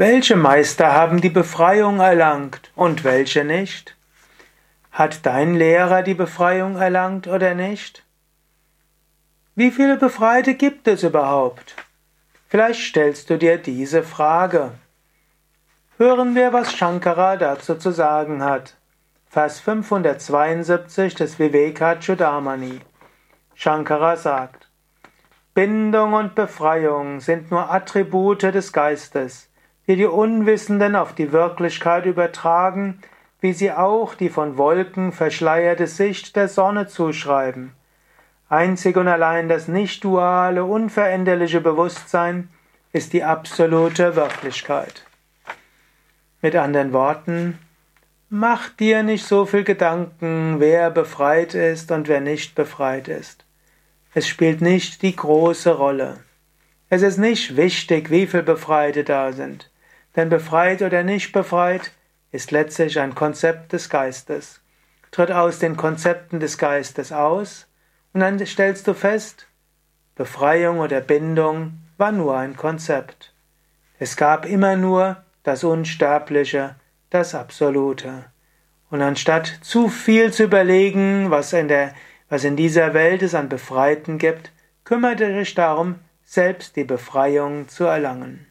Welche Meister haben die Befreiung erlangt und welche nicht? Hat dein Lehrer die Befreiung erlangt oder nicht? Wie viele Befreite gibt es überhaupt? Vielleicht stellst du dir diese Frage. Hören wir, was Shankara dazu zu sagen hat. Vers 572 des Vivekachudamani. Shankara sagt, Bindung und Befreiung sind nur Attribute des Geistes die die Unwissenden auf die Wirklichkeit übertragen, wie sie auch die von Wolken verschleierte Sicht der Sonne zuschreiben. Einzig und allein das nicht duale, unveränderliche Bewusstsein ist die absolute Wirklichkeit. Mit anderen Worten, mach dir nicht so viel Gedanken, wer befreit ist und wer nicht befreit ist. Es spielt nicht die große Rolle. Es ist nicht wichtig, wie viele Befreite da sind. Denn befreit oder nicht befreit ist letztlich ein Konzept des Geistes. Tritt aus den Konzepten des Geistes aus und dann stellst du fest, Befreiung oder Bindung war nur ein Konzept. Es gab immer nur das Unsterbliche, das Absolute. Und anstatt zu viel zu überlegen, was in, der, was in dieser Welt es an Befreiten gibt, kümmerte dich darum, selbst die Befreiung zu erlangen.